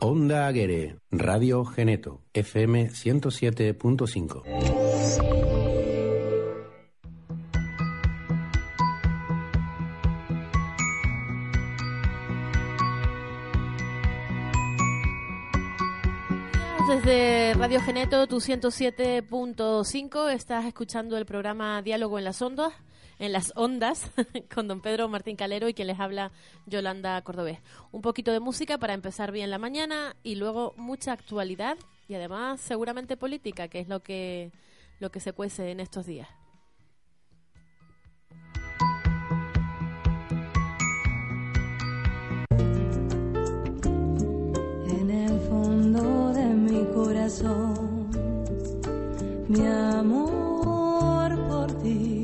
Onda Aguere, Radio Geneto, FM 107.5. Desde Radio Geneto, tu 107.5, estás escuchando el programa Diálogo en las Ondas, en las ondas, con don Pedro Martín Calero y quien les habla Yolanda Cordobés. Un poquito de música para empezar bien la mañana y luego mucha actualidad y además seguramente política, que es lo que, lo que se cuece en estos días. En el fondo de mi corazón, mi amor por ti.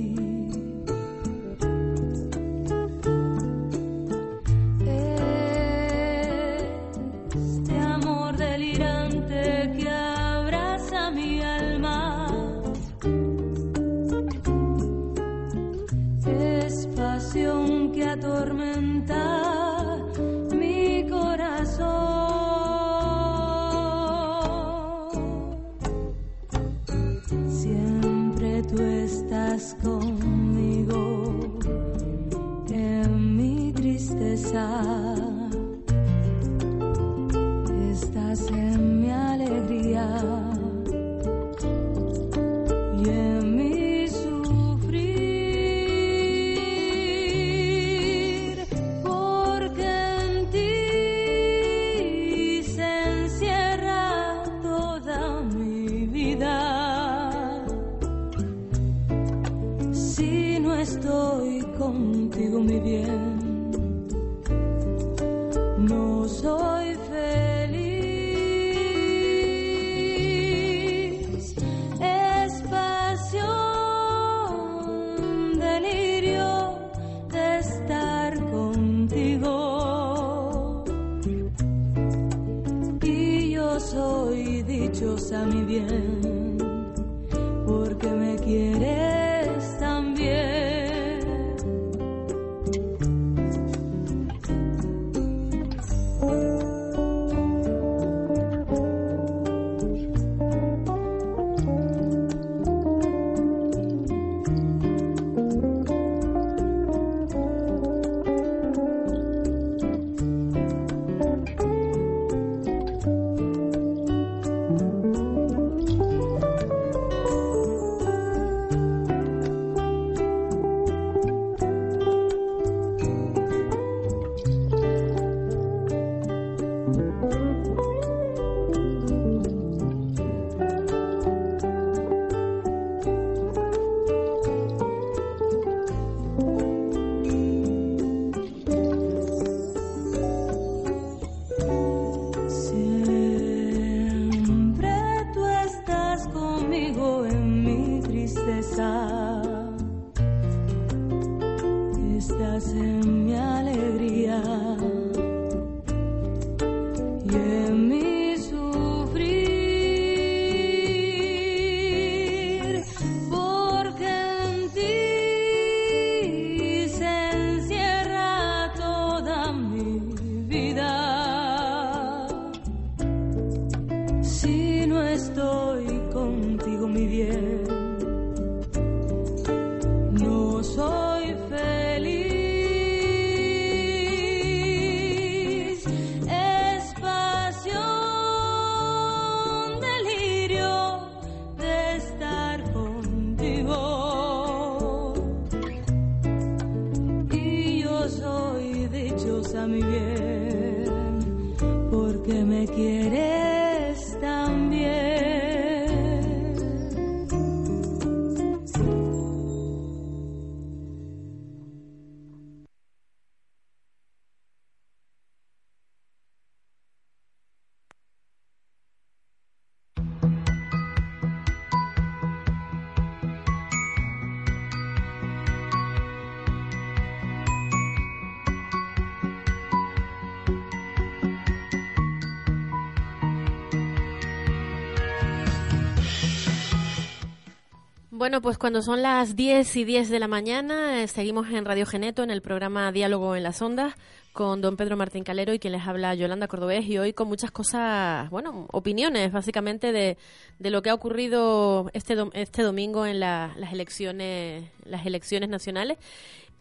Bueno, pues cuando son las 10 y 10 de la mañana, eh, seguimos en Radio Geneto, en el programa Diálogo en las Ondas, con don Pedro Martín Calero y quien les habla Yolanda Cordobés, y hoy con muchas cosas, bueno, opiniones básicamente de, de lo que ha ocurrido este, este domingo en las elecciones, las elecciones nacionales.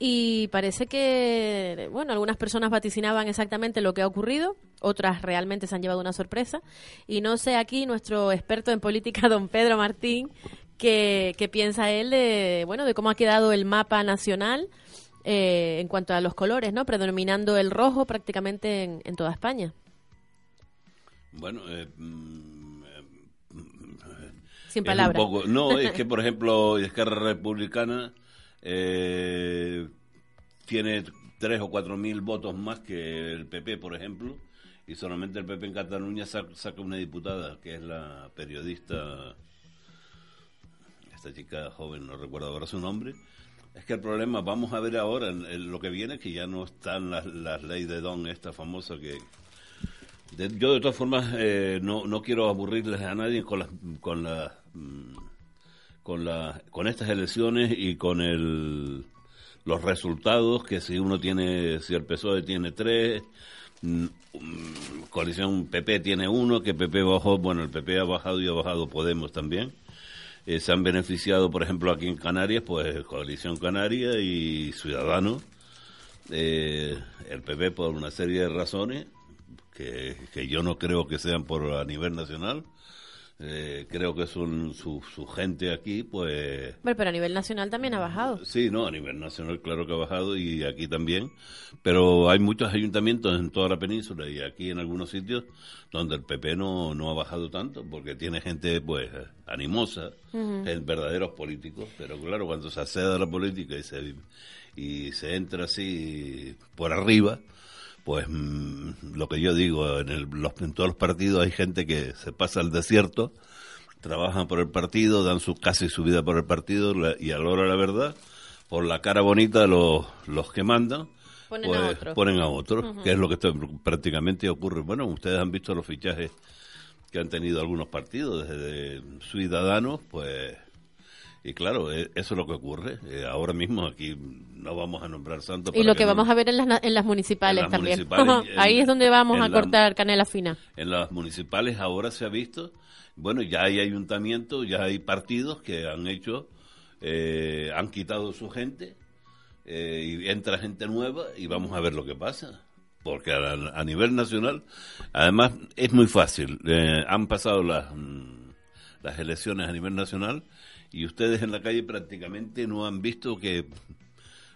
Y parece que, bueno, algunas personas vaticinaban exactamente lo que ha ocurrido, otras realmente se han llevado una sorpresa. Y no sé aquí nuestro experto en política, don Pedro Martín, qué, piensa él de, bueno, de cómo ha quedado el mapa nacional eh, en cuanto a los colores, ¿no? Predominando el rojo prácticamente en, toda España. Bueno, eh, mm, eh, sin palabras. no, es que por ejemplo, Esquerra Republicana tiene tres o cuatro mil votos más que el PP, por ejemplo, y solamente el PP en Cataluña saca una diputada, que es la periodista esta chica joven, no recuerdo ahora su nombre, es que el problema, vamos a ver ahora, en, lo que viene, que ya no están las, las leyes de Don, esta famosa que... yo de todas formas eh, no, no quiero aburrirles a nadie con las... Con la, mm, con, la, con estas elecciones y con el, los resultados, que si uno tiene, si el PSOE tiene tres, mm, mm, coalición PP tiene uno, que PP bajó, bueno, el PP ha bajado y ha bajado Podemos también. Eh, se han beneficiado, por ejemplo, aquí en Canarias, pues Coalición Canaria y Ciudadanos, eh, el PP por una serie de razones que, que yo no creo que sean por a nivel nacional, eh, creo que son su, su, gente aquí, pues... pero a nivel nacional también ha bajado. Sí, no, a nivel nacional claro que ha bajado y aquí también, pero hay muchos ayuntamientos en toda la península y aquí en algunos sitios donde el PP no, no ha bajado tanto, porque tiene gente, pues, animosa, verdaderos políticos, pero claro, cuando se accede a la política y se, y se entra así por arriba, pues mm, lo que yo digo, en, el, los, en todos los partidos hay gente que se pasa al desierto, trabajan por el partido, dan su casi su vida por el partido y a la hora de la verdad, por la cara bonita los, los que mandan, ponen pues, a otros, ponen a otros que es lo que prácticamente ocurre. Bueno, ustedes han visto los fichajes que han tenido algunos partidos, desde Ciudadanos, pues y claro, e, eso es lo que ocurre. Eh, ahora mismo aquí no vamos a nombrar santos. Y lo que, vamos a ver en las, en las municipales también. Ahí es donde vamos a cortar canela fina. En las municipales ahora se ha visto, bueno, ya hay ayuntamientos, ya hay partidos que han hecho, eh, han quitado su gente eh, y entra gente nueva y vamos a ver lo que pasa. Porque a, nivel nacional, además, es muy fácil. han pasado las, mm, las elecciones a nivel nacional y ustedes en la calle prácticamente no han visto que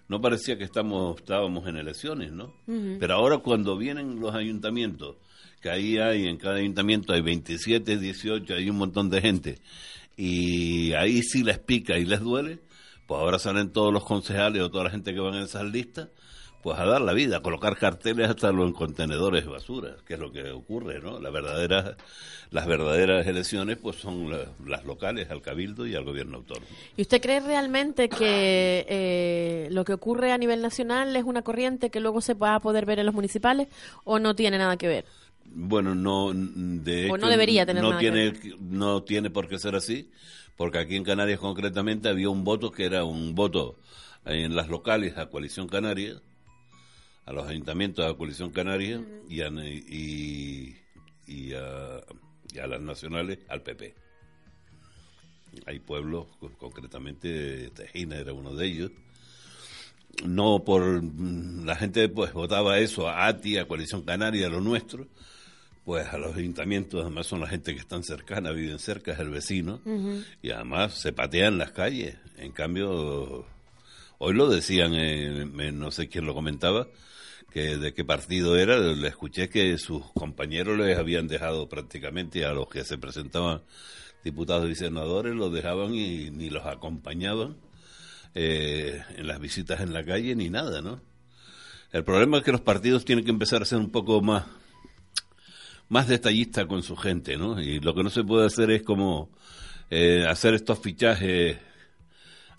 no parecía que estamos estábamos en elecciones, ¿no? Pero ahora cuando vienen los ayuntamientos, que ahí hay en cada ayuntamiento hay 27, 18, hay un montón de gente y ahí sí les pica y les duele, pues ahora salen todos los concejales o toda la gente que van en esas listas pues a dar la vida, a colocar carteles hasta los contenedores de basura, que es lo que ocurre, ¿no? La verdadera, las verdaderas elecciones pues son las locales, al cabildo y al gobierno autónomo. ¿Y usted cree realmente que eh, lo que ocurre a nivel nacional es una corriente que luego se va a poder ver en los municipales o no tiene nada que ver? Bueno, no, de o no debería tener no nada tiene, que ver. No tiene por qué ser así, porque aquí en Canarias concretamente había un voto que era un voto en las locales a Coalición Canaria, a los ayuntamientos de la coalición canaria y, a, y, a, las nacionales al PP. Hay pueblos, concretamente Tejina era uno de ellos. No por la gente pues votaba eso a ATI, a Coalición Canaria, a lo nuestro, pues a los ayuntamientos además son la gente que están cercana, viven cerca, es el vecino, y además se patean las calles. En cambio, hoy lo decían, no sé quién lo comentaba, que de qué partido era, le escuché que sus compañeros les habían dejado prácticamente a los que se presentaban diputados y senadores, los dejaban y ni los acompañaban eh, en las visitas en la calle ni nada, ¿no? El problema es que los partidos tienen que empezar a ser un poco más más detallistas con su gente, ¿no? Y lo que no se puede hacer es como eh, hacer estos fichajes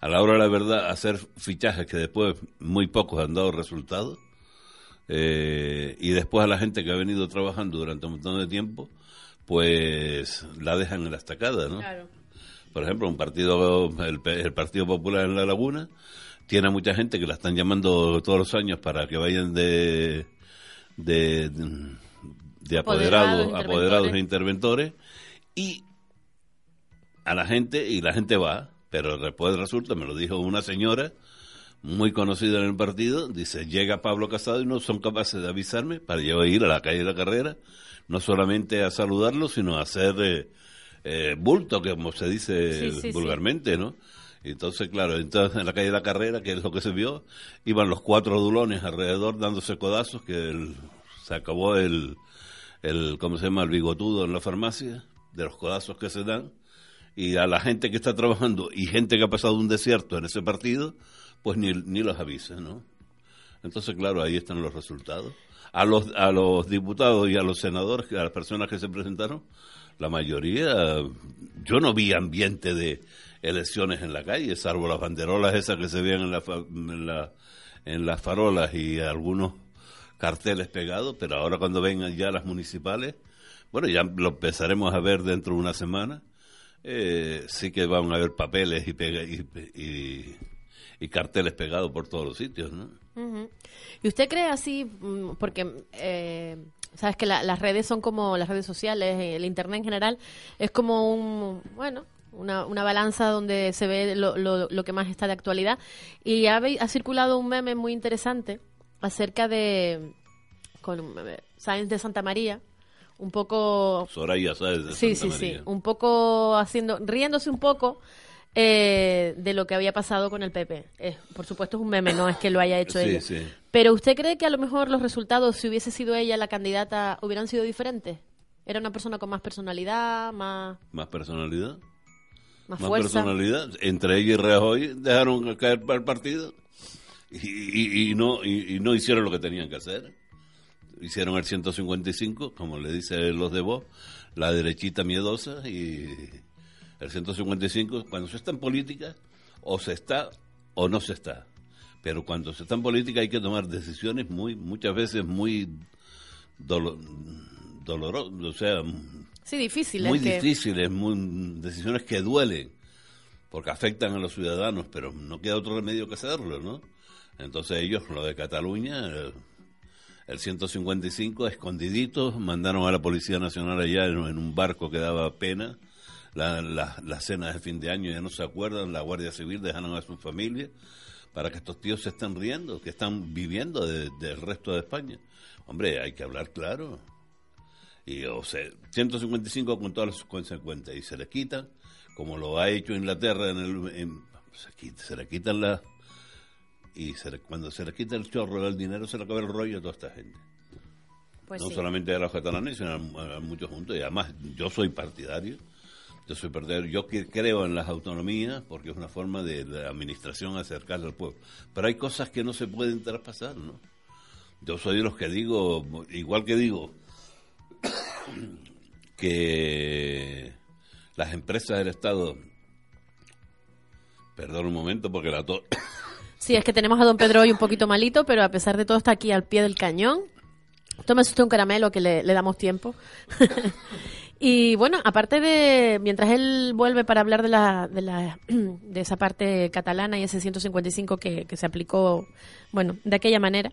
a la hora de la verdad, hacer fichajes que después muy pocos han dado resultados eh, y después a la gente que ha venido trabajando durante un montón de tiempo, pues la dejan en la estacada, ¿no? Por ejemplo, un partido, el, el Partido Popular en La Laguna, tiene mucha gente que la están llamando todos los años para que vayan de, de, de apoderados, Apoderados, apoderados e interventores y a la gente, y la gente va, pero después resulta, me lo dijo una señora muy conocida en el partido, dice, llega Pablo Casado y no son capaces de avisarme para yo ir a la calle de la carrera, no solamente a saludarlo, sino a hacer eh, eh, bulto, que como se dice Sí, sí, sí. vulgarmente, ¿no? Entonces, claro, entonces en la calle de la carrera, que es lo que se vio, iban los cuatro dulones alrededor dándose codazos, que el- se acabó el, el, ¿cómo se llama?, el bigotudo en la farmacia, de los codazos que se dan, y a la gente que está trabajando y gente que ha pasado un desierto en ese partido, pues ni, ni los avisa, ¿no? Entonces, claro, ahí están los resultados. A los, a los diputados y a los senadores, a las personas que se presentaron, la mayoría, yo no vi ambiente de elecciones en la calle, salvo las banderolas esas que se veían en, la, en, la- en las farolas y algunos carteles pegados, pero ahora cuando vengan ya las municipales, bueno, ya lo empezaremos a ver dentro de una semana, eh, sí que van a haber papeles y, y, y- y carteles pegados por todos los sitios, ¿no? Ujú. ¿Y usted cree así, mm, porque eh, sabes que la- las redes son como las redes sociales, eh, el Internet en general, es como un, bueno, una, una balanza donde se ve lo, lo- lo que más está de actualidad. Y ha, ha circulado un meme muy interesante acerca de, con Sáenz de Santa María, un poco Soraya, ¿sabes? De Sí, Santa sí, sí. María. Un poco haciendo, riéndose un poco eh, de lo que había pasado con el PP. Eh, por supuesto es un meme, no es que lo haya hecho Sí, ella. sí. Pero ¿usted cree que a lo mejor los resultados, si hubiese sido ella la candidata, hubieran sido diferentes? Era una persona con más personalidad, más, Más personalidad. más, Más fuerza. personalidad. Entre ella y Rajoy dejaron caer el partido y, y- y no, y, y no hicieron lo que tenían que hacer. Hicieron el 155, como le dicen los de vos, la derechita miedosa y el 155, cuando se está en política, o se está o no se está. Pero cuando se está en política hay que tomar decisiones muy, muchas veces muy dolo- dolorosas, o sea, Sí, difícil. muy que- difíciles, muy, decisiones que duelen, porque afectan a los ciudadanos, pero no queda otro remedio que hacerlo, ¿no? Entonces ellos, lo de Cataluña, eh, el 155, escondiditos, mandaron a la Policía Nacional allá en, en un barco que daba pena, la, la, las cenas de fin de año ya no se acuerdan, la Guardia Civil dejaron a su familia para que estos tíos se estén riendo, que están viviendo de- del resto de España. Hombre, hay que hablar claro. Y, o sea, 155 con todas sus consecuencias. Y se le quitan, como lo ha hecho Inglaterra, en el, en- se, quita- se le quitan las... Y se le- cuando se le quita el chorro del dinero, se le acaba el rollo a toda esta gente. pues no sí. solamente a los catalanes, sino a, a muchos juntos. Y además, yo soy partidario. Soy partidario. Yo que creo en las autonomías porque es una forma de la administración acercarse al pueblo. Pero hay cosas que no se pueden traspasar, ¿no? Yo soy de los que digo, igual que digo, que las empresas del Estado. Perdón un momento porque la tos. Sí, es que tenemos a don Pedro hoy un poquito malito, pero a pesar de todo está aquí al pie del cañón. Tómese usted un caramelo que le, le damos tiempo. y bueno, aparte de, mientras él vuelve para hablar de la, de de esa parte catalana y ese 155 que, que se aplicó, bueno, de aquella manera,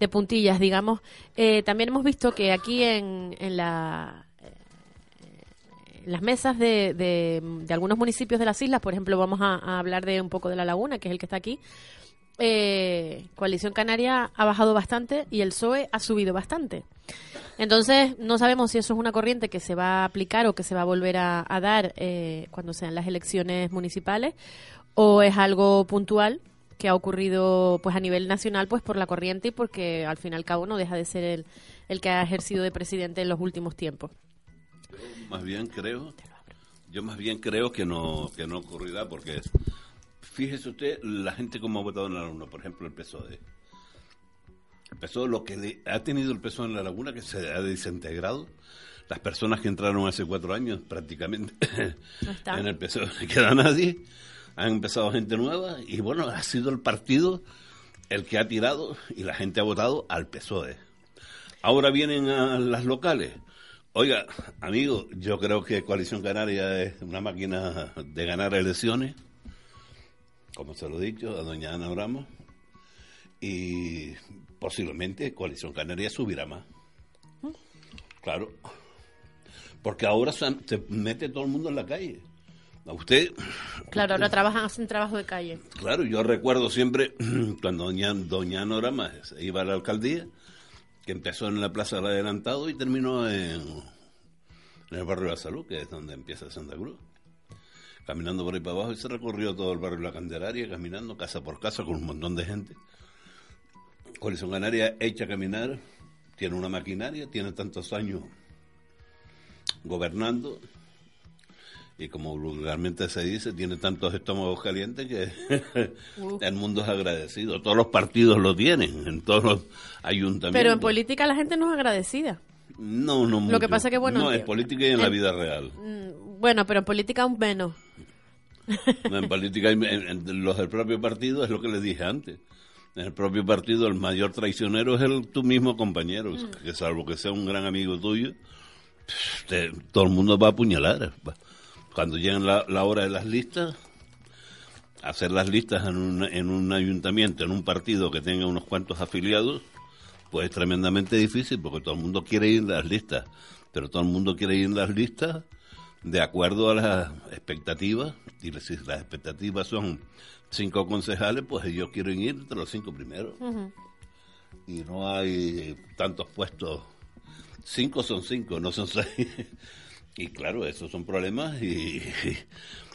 de puntillas, digamos, eh, también hemos visto que aquí en, en la, en las mesas de, de- de algunos municipios de las islas, por ejemplo, vamos a, a hablar de un poco de La Laguna, que es el que está aquí, eh, Coalición Canaria ha bajado bastante y el PSOE ha subido bastante. Entonces, no sabemos si eso es una corriente que se va a aplicar o que se va a volver a, a dar eh, cuando sean las elecciones municipales o es algo puntual que ha ocurrido pues a nivel nacional pues por la corriente y porque al fin y al cabo no deja de ser el, el que ha ejercido de presidente en los últimos tiempos. Más bien creo, yo más bien creo que no que no ocurrirá porque fíjese usted la gente como ha votado en la laguna, por ejemplo el PSOE. El PSOE lo que le- ha tenido el PSOE en la laguna que se ha desintegrado. Las personas que entraron hace cuatro años prácticamente No está. en el PSOE no queda nadie. Han empezado gente nueva y bueno, ha sido el partido el que ha tirado y la gente ha votado al PSOE. Ahora vienen a las locales. Oiga, amigo, yo creo que Coalición Canaria es una máquina de ganar elecciones, como se lo he dicho a doña Ana Ramos, y posiblemente Coalición Canaria subirá más. Claro, porque ahora se, se mete todo el mundo en la calle. A usted, Claro, ahora trabajan, hacen trabajo de calle. claro, yo recuerdo siempre cuando doña, doña Ana Ramos se iba a la alcaldía, que empezó en la Plaza del Adelantado y terminó en, en el barrio de la Salud, que es donde empieza Santa Cruz. Caminando por ahí para abajo y se recorrió todo el barrio de la Candelaria, caminando casa por casa con un montón de gente. Coalición Canaria hecha a caminar, tiene una maquinaria, tiene tantos años gobernando y como vulgarmente se dice, tiene tantos estómagos calientes que el mundo es agradecido. Todos los partidos lo tienen, en todos los ayuntamientos. Pero en política la gente no es agradecida. No, no Lo que mucho. pasa que, bueno, No, en política y en la vida real. Mm, Bueno, pero en política aún menos. No, en política, en, en los del propio partido es lo que les dije antes. En el propio partido el mayor traicionero es el tu mismo compañero, Mm. que salvo que sea un gran amigo tuyo, te- todo el mundo va a apuñalar. Cuando llegan la, la hora de las listas, hacer las listas en un, en un ayuntamiento, en un partido que tenga unos cuantos afiliados, pues es tremendamente difícil porque todo el mundo quiere ir en las listas, pero todo el mundo quiere ir en las listas de acuerdo a las expectativas, y si las expectativas son cinco concejales, pues ellos quieren ir entre los cinco primeros. Y no hay tantos puestos, cinco son cinco, no son seis. Y claro, esos son problemas y,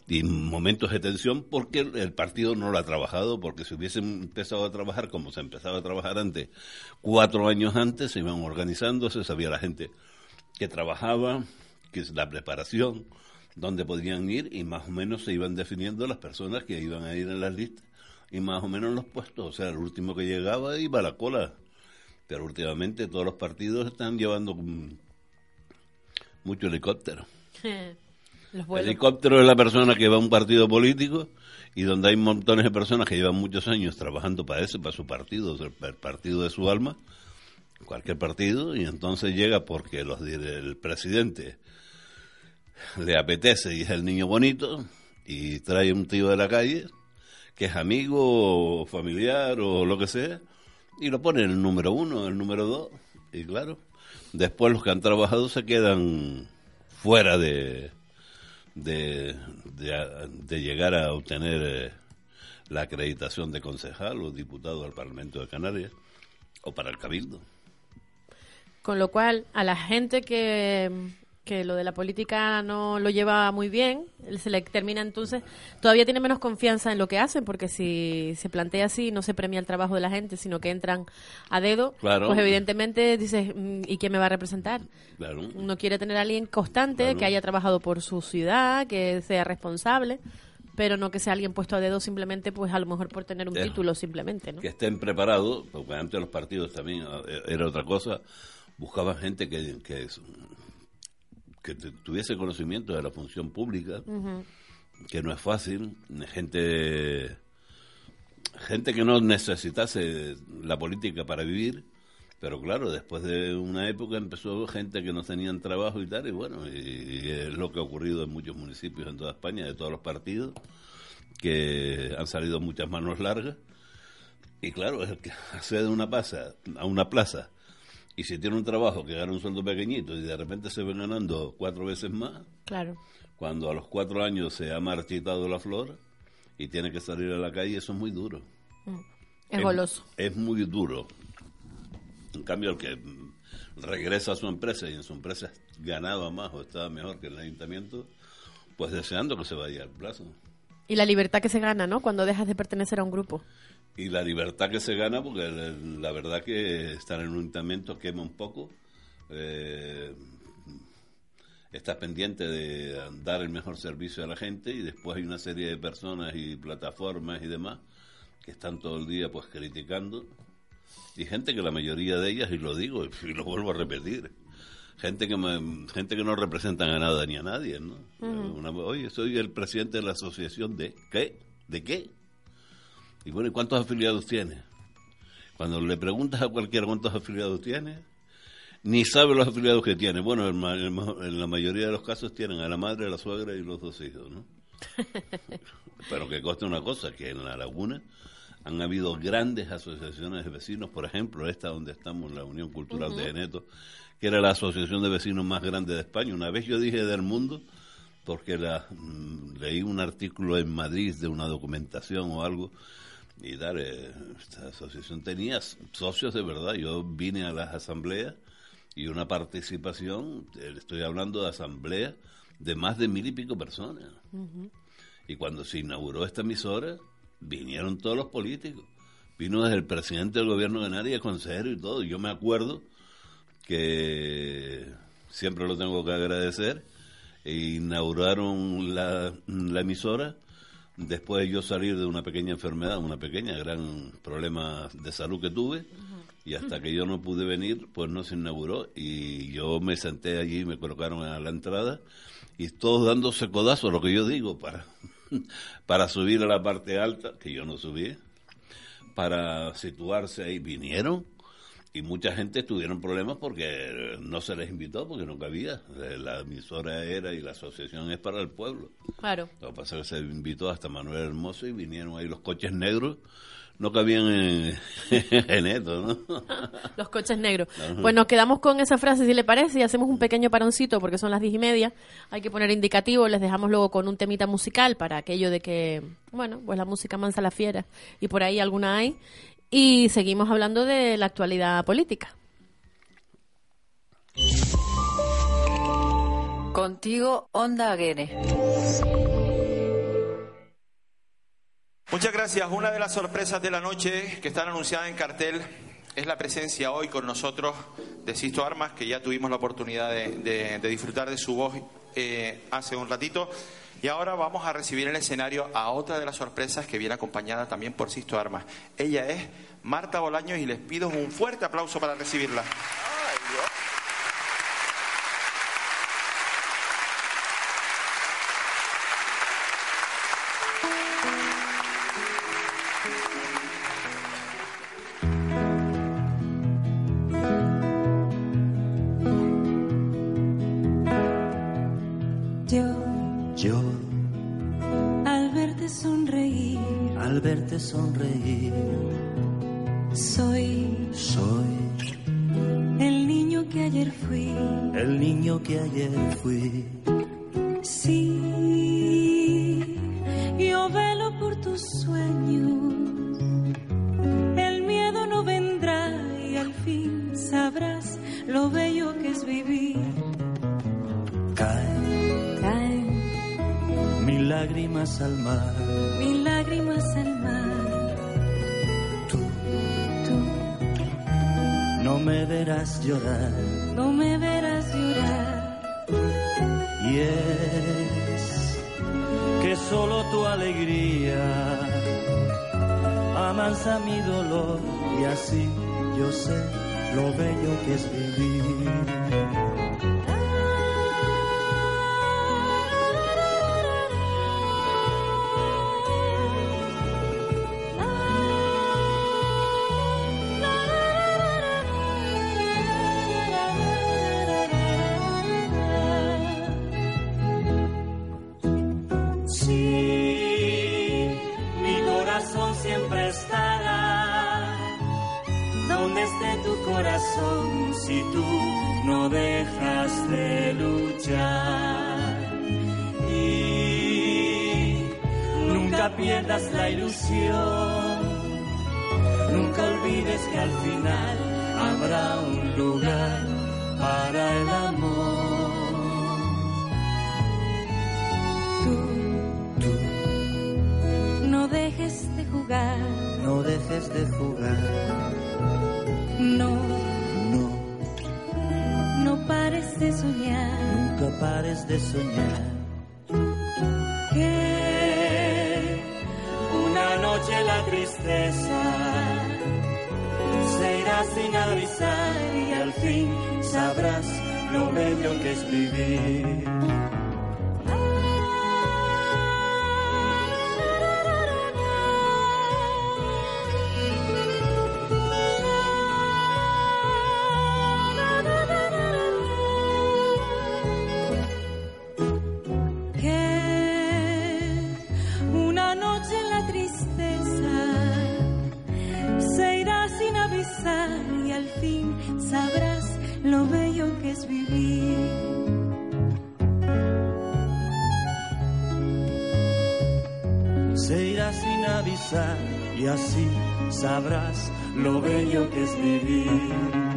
y momentos de tensión porque el, el partido no lo ha trabajado, porque si hubiesen empezado a trabajar como se empezaba a trabajar antes, cuatro años antes, se iban organizando, se sabía la gente que trabajaba, que es la preparación, dónde podían ir y más o menos se iban definiendo las personas que iban a ir en las listas y más o menos los puestos. O sea, el último que llegaba iba a la cola. Pero últimamente todos los partidos están llevando mm, mucho helicóptero. Los vuelos. Helicóptero es la persona que va a un partido político y donde hay montones de personas que llevan muchos años trabajando para ese, para su partido, el, el partido de su alma, cualquier partido, y entonces llega porque los, el presidente le apetece y es el niño bonito y trae un tío de la calle que es amigo o familiar o lo que sea y lo pone en el número uno, el número dos y claro, después los que han trabajado se quedan fuera de, de, de, de llegar a obtener eh, la acreditación de concejal o diputado al Parlamento de Canarias o para el Cabildo. Con lo cual, a la gente que, que lo de la política no lo lleva muy bien, se le termina entonces, todavía tiene menos confianza en lo que hacen, porque si se plantea así, no se premia el trabajo de la gente, sino que entran a dedo, Claro. pues evidentemente dices, mm, ¿y quién me va a representar? Claro. Uno quiere tener a alguien constante, Claro. que haya trabajado por su ciudad, que sea responsable, pero no que sea alguien puesto a dedo simplemente, pues a lo mejor por tener un título simplemente, ¿no? que estén preparados, porque antes los partidos también eh, era otra cosa, buscaban gente que, que, es- que tuviese conocimiento de la función pública, que no es fácil, gente gente que no necesitase la política para vivir, pero claro, después de una época empezó gente que no tenían trabajo y tal, y bueno, y, y es lo que ha ocurrido en muchos municipios en toda España, de todos los partidos, que han salido muchas manos largas, y claro, el que accede a una plaza, a una plaza y si tiene un trabajo que gana un sueldo pequeñito y de repente se ven ganando cuatro veces más, Claro. cuando a los cuatro años se ha marchitado la flor y tiene que salir a la calle, eso es muy duro. Es goloso. Es muy duro. En cambio, el que mm, regresa a su empresa y en su empresa ganaba más o estaba mejor que el ayuntamiento, pues deseando que se vaya al plazo. Y la libertad que se gana, ¿no? Cuando dejas de pertenecer a un grupo. Y la libertad que se gana, porque la, verdad que estar en un ayuntamiento quema un poco. Eh, estás pendiente de dar el mejor servicio a la gente y después hay una serie de personas y plataformas y demás que están todo el día pues criticando. Y gente que la mayoría de ellas y lo digo y lo vuelvo a repetir gente que me- gente que no representan a nada ni a nadie no Una- oye soy el presidente de la asociación de qué de qué y bueno, ¿y cuántos afiliados tiene? Cuando le preguntas a cualquiera cuántos afiliados tiene, ni sabe los afiliados que tiene. Bueno, en, la mayoría de los casos tienen a la madre, a la suegra y los dos hijos, ¿no? Pero que conste una cosa, que en La Laguna han habido grandes asociaciones de vecinos, por ejemplo, esta donde estamos, la Unión Cultural de Geneto, que era la asociación de vecinos más grande de España. Una vez yo dije del mundo, porque la, mm, leí un artículo en Madrid de una documentación o algo, y dar, eh, esta asociación tenía socios de verdad. Yo vine a las asambleas y una participación, estoy hablando de asambleas de más de mil y pico personas. Y cuando se inauguró esta emisora, vinieron todos los políticos. Vino desde el presidente del gobierno de Canarias, consejero y todo. Yo me acuerdo que siempre lo tengo que agradecer. e inauguraron la, la emisora después de yo salir de una pequeña enfermedad, una pequeña, gran problema de salud que tuve. Y hasta que yo no pude venir, pues no se inauguró. Y yo me senté allí, me colocaron a la entrada y todos dándose codazos, lo que yo digo, para, para subir a la parte alta, que yo no subí, para situarse ahí. Vinieron y mucha gente tuvieron problemas porque no se les invitó, porque no cabía. La emisora era y la asociación es para el pueblo. Claro. Lo que pasa es que se invitó hasta Manuel Hermoso y vinieron ahí los coches negros. No cabían en, en esto, ¿no? Los coches negros. Pues nos quedamos con esa frase, si le parece, y hacemos un pequeño paroncito porque son las diez y media. Hay que poner indicativo, les dejamos luego con un temita musical para aquello de que, bueno, pues la música mansa la fiera y por ahí alguna hay. Y seguimos hablando de la actualidad política. Contigo, Onda Aguere. Muchas gracias. Una de las sorpresas de la noche que están anunciadas en cartel es la presencia hoy con nosotros de Sisto Armas, que ya tuvimos la oportunidad de, de- de disfrutar de su voz eh, hace un ratito. Y ahora vamos a recibir en el escenario a otra de las sorpresas que viene acompañada también por Sisto Armas. Ella es Marta Bolaños y les pido un fuerte aplauso para recibirla. Solo tu alegría amansa mi dolor y así yo sé lo bello que es vivir. Y así sabrás lo bello que es vivir.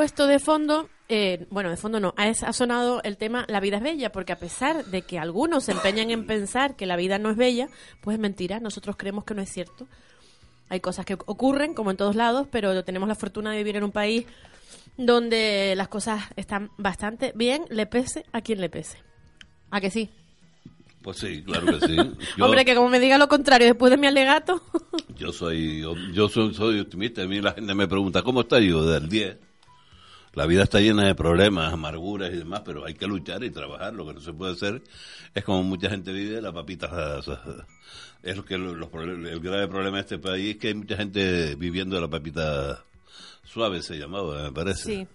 Puesto de fondo, eh, bueno, de fondo no, ha, ha sonado el tema La vida es bella, porque a pesar de que algunos se empeñan en pensar que la vida no es bella, pues es mentira, nosotros creemos que no es cierto. Hay cosas que ocurren, como en todos lados, pero tenemos la fortuna de vivir en un país donde las cosas están bastante bien, le pese a quien le pese. ¿A que sí? Pues sí, claro que sí. Yo, Hombre, que como me diga lo contrario después de mi alegato. yo soy yo, yo soy, soy optimista. A mí la gente me pregunta, ¿cómo está yo? Del 10. La vida está llena de problemas, amarguras y demás, pero hay que luchar y trabajar. Lo que no se puede hacer es como mucha gente vive, la papita... o sea, es lo que los, el grave problema de este país es que hay mucha gente viviendo de la papita suave, se llamaba, me parece. Sí.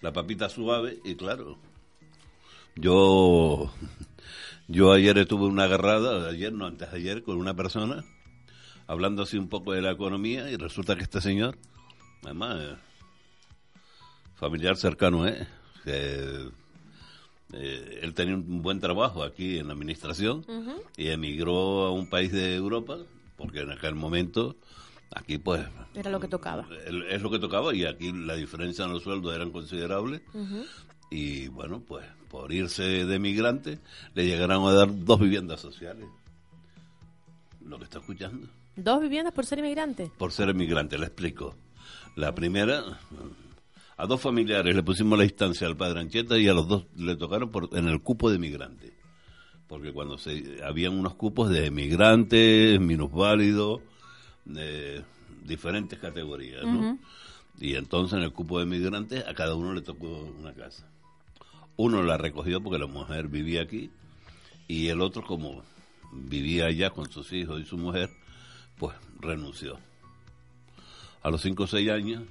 La papita suave, y claro, yo yo ayer estuve una agarrada, ayer no, antes de ayer, con una persona, hablando así un poco de la economía, y resulta que este señor, además, familiar cercano, ¿eh? Que, eh, él tenía un buen trabajo aquí en la administración y emigró a un país de Europa, porque en aquel momento, aquí pues Era lo que tocaba. es lo que tocaba y aquí la diferencia en los sueldos eran considerables y bueno pues por irse de migrante le llegaron a dar dos viviendas sociales lo que está escuchando Dos viviendas por ser inmigrante. por ser emigrante le explico la primera a dos familiares le pusimos la instancia al padre Ancheta y a los dos le tocaron por, en el cupo de migrante porque cuando se habían unos cupos de migrantes minusválidos de diferentes categorías ¿no? Y entonces en el cupo de migrantes a cada uno le tocó una casa. Uno la recogió porque la mujer vivía aquí y el otro como vivía allá con sus hijos y su mujer, pues renunció. A los cinco o seis años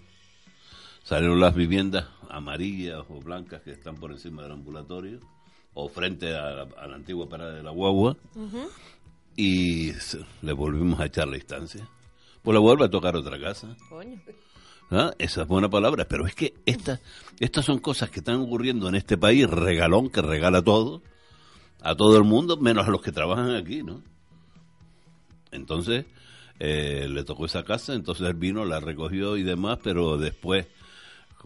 salieron las viviendas amarillas o blancas que están por encima del ambulatorio o frente a la, a la antigua parada de la guagua y le volvimos a echar la instancia. Pues le vuelve a tocar otra casa. Coño. ¿Ah? Esa es buena palabra, pero es que estas estas son cosas que están ocurriendo en este país, regalón que regala todo, a todo el mundo, menos a los que trabajan aquí, ¿no? Entonces, eh, le tocó esa casa, entonces él vino, la recogió y demás, pero después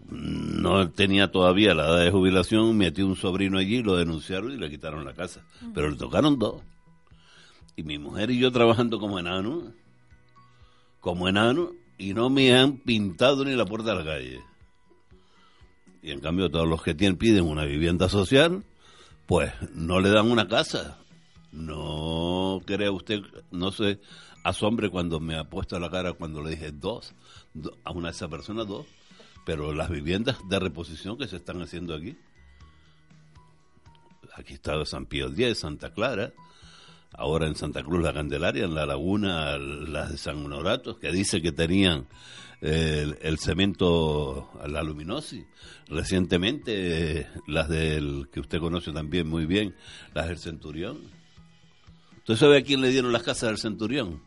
no tenía todavía la edad de jubilación, metió un sobrino allí, lo denunciaron y le quitaron la casa. Pero le tocaron dos. Y mi mujer y yo trabajando como enanos, como enano y no me han pintado ni la puerta de la calle. Y en cambio todos los que tienen piden una vivienda social, pues no le dan una casa. No crea usted, no se asombre cuando me ha puesto la cara cuando le dije dos, do- a una de esas personas dos, pero las viviendas de reposición que se están haciendo aquí. Aquí está San Pío X, Santa Clara, ahora en Santa Cruz la Candelaria, en la laguna las de San Honorato, que dice que tenían eh, el, cemento la luminosis. Recientemente las del que usted conoce también muy bien, las del Centurión. ¿Usted sabe a quién le dieron las casas del Centurión?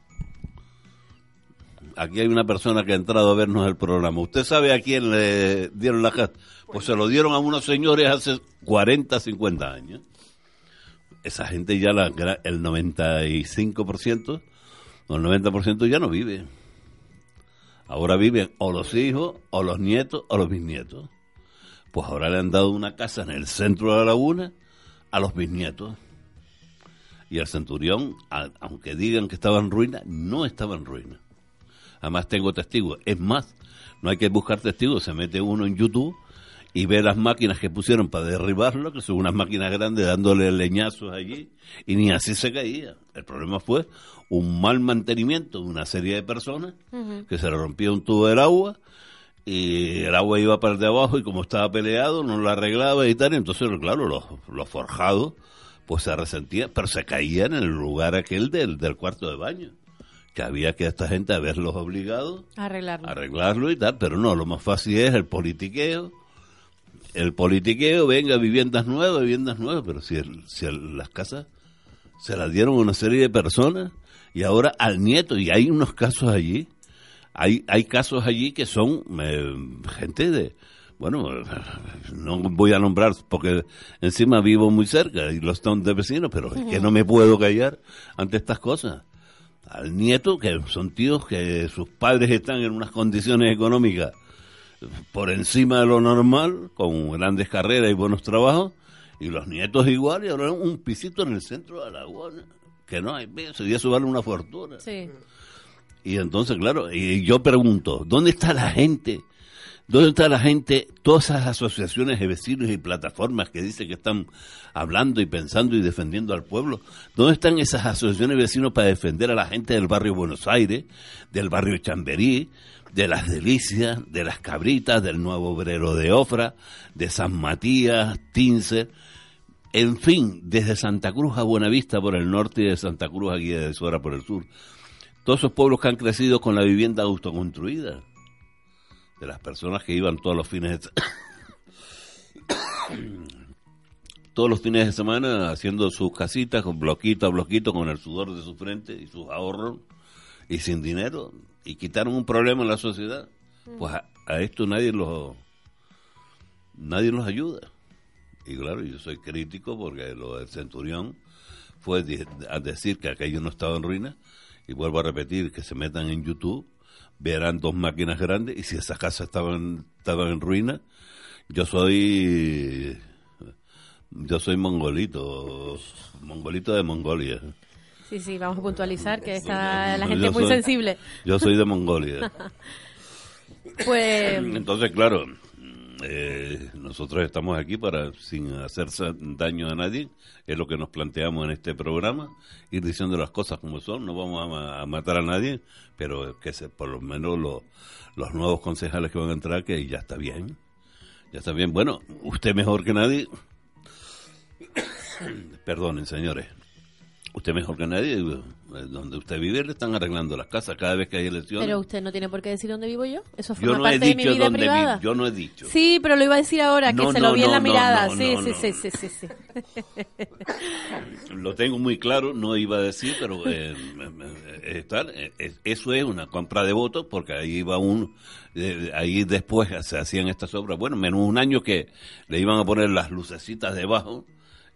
Aquí hay una persona que ha entrado a vernos el programa. ¿Usted sabe a quién le dieron las casas? Pues se lo dieron a unos señores hace 40, 50 años esa gente ya la, el 95% o el 90% ya no vive. Ahora viven o los hijos, o los nietos, o los bisnietos. Pues ahora le han dado una casa en el centro de la laguna a los bisnietos. Y el centurión, aunque digan que estaba en ruina, no estaba en ruina. Además tengo testigos. Es más, no hay que buscar testigos, se mete uno en YouTube y ve las máquinas que pusieron para derribarlo, que son unas máquinas grandes dándole leñazos allí, y ni así se caía. El problema fue un mal mantenimiento de una serie de personas, que se le rompía un tubo del agua, y el agua iba para de abajo y como estaba peleado no lo arreglaba y tal, entonces claro, los, los forjados pues se resentían, pero se caían en el lugar aquel del, del cuarto de baño, que había que a esta gente haberlos obligado Arreglarlo. arreglarlo y tal, pero no, lo más fácil es el politiqueo, el politiqueo, venga, viviendas nuevas, viviendas nuevas, pero si, el- si el- las casas se las dieron a una serie de personas y ahora al nieto, y hay unos casos allí, hay, hay casos allí que son eh, gente de, bueno, no voy a nombrar porque encima vivo muy cerca y los son de vecinos, pero es que no me puedo callar ante estas cosas. Al nieto, que son tíos que sus padres están en unas condiciones económicas por encima de lo normal, con grandes carreras y buenos trabajos, y los nietos igual, y ahora un pisito en el centro de Aragón, que no hay peso, y eso vale una fortuna. Sí. Y entonces, claro, y yo pregunto, ¿dónde está la gente? ¿Dónde está la gente? Todas esas asociaciones de vecinos y plataformas que dicen que están hablando y pensando y defendiendo al pueblo. ¿Dónde están esas asociaciones de vecinos para defender a la gente del barrio Buenos Aires, del barrio Chamberí, de las Delicias, de las Cabritas, del Nuevo Obrero de Ofra, de San Matías, Tincer? En fin, desde Santa Cruz a Buenavista por el norte y de Santa Cruz a Guía de Sora por el sur todos esos pueblos que han crecido con la vivienda autoconstruida, de las personas que iban todos los fines de todos los fines de semana haciendo sus casitas con bloquito a bloquito con el sudor de su frente y sus ahorros y sin dinero y quitaron un problema en la sociedad. Pues a, a esto nadie los nadie los ayuda. Y claro, yo soy crítico porque lo del centurión fue a decir que aquello no estaba en ruina. Y vuelvo a repetir que se metan en YouTube, verán dos máquinas grandes y si esas casas estaban, estaban en ruina, yo soy yo soy mongolito, mongolito de Mongolia. Sí, sí, vamos a puntualizar que está la Yo gente muy soy- sensible. Yo soy de Mongolia. Pues Entonces, claro, eh, nosotros estamos aquí para, sin hacer daño a nadie, es lo que nos planteamos en este programa, ir diciendo las cosas como son, no vamos a matar a nadie, pero que se, por lo menos lo- los nuevos concejales que van a entrar, que ya está bien, ya está bien. Bueno, usted mejor que nadie, perdonen señores, usted mejor que nadie, eh, donde usted vive le están arreglando las casas cada vez que hay elecciones. pero usted no tiene por qué decir dónde vivo yo. Eso yo forma no he parte de mi dicho vida dónde privada. yo no he dicho. Sí, pero lo iba a decir ahora, que No, se lo vi en la mirada. sí, sí, sí, sí, sí, sí. Lo tengo muy claro, no iba a decir, pero eh, eh, estar, eh, eh, eso es una compra de votos, porque ahí iba un, eh, ahí después se hacían estas obras, bueno, menos un año que le iban a poner las lucecitas debajo,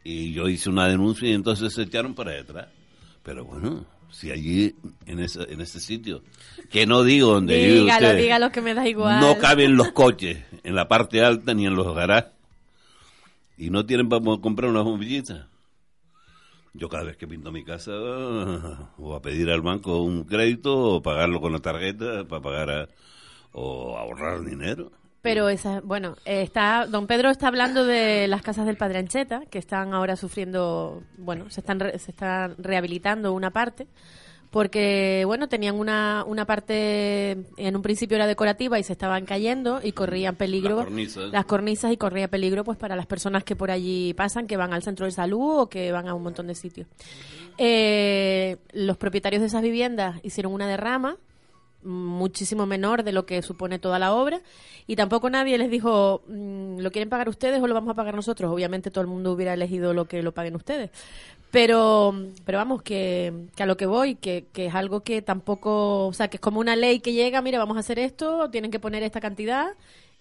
y yo hice una denuncia y entonces se echaron para detrás. Pero bueno, si allí, en ese, en ese sitio, que no digo donde vive Dígalo, usted, dígalo que me da igual. no caben los coches en la parte alta ni en los garajes. Y no tienen para comprar unas bombillitas. Yo cada vez que pinto mi casa, o a pedir al banco un crédito, o pagarlo con la tarjeta para pagar a- o ahorrar dinero. Pero esa, bueno, está, don Pedro está hablando de las casas del Padre Ancheta, que están ahora sufriendo, bueno, se están, re- se están rehabilitando una parte, porque, bueno, tenían una, una parte, en un principio era decorativa y se estaban cayendo y corrían peligro. Las cornisas. las cornisas y corría peligro pues para las personas que por allí pasan, que van al centro de salud o que van a un montón de sitios. Eh, los propietarios de esas viviendas hicieron una derrama muchísimo menor de lo que supone toda la obra. Y tampoco nadie les dijo mm, lo quieren pagar ustedes o lo vamos a pagar nosotros obviamente todo el mundo hubiera elegido lo que lo paguen ustedes. Pero pero vamos que, que a lo que voy que, que es algo que tampoco o sea que es como una ley que llega mira vamos a hacer esto tienen que poner esta cantidad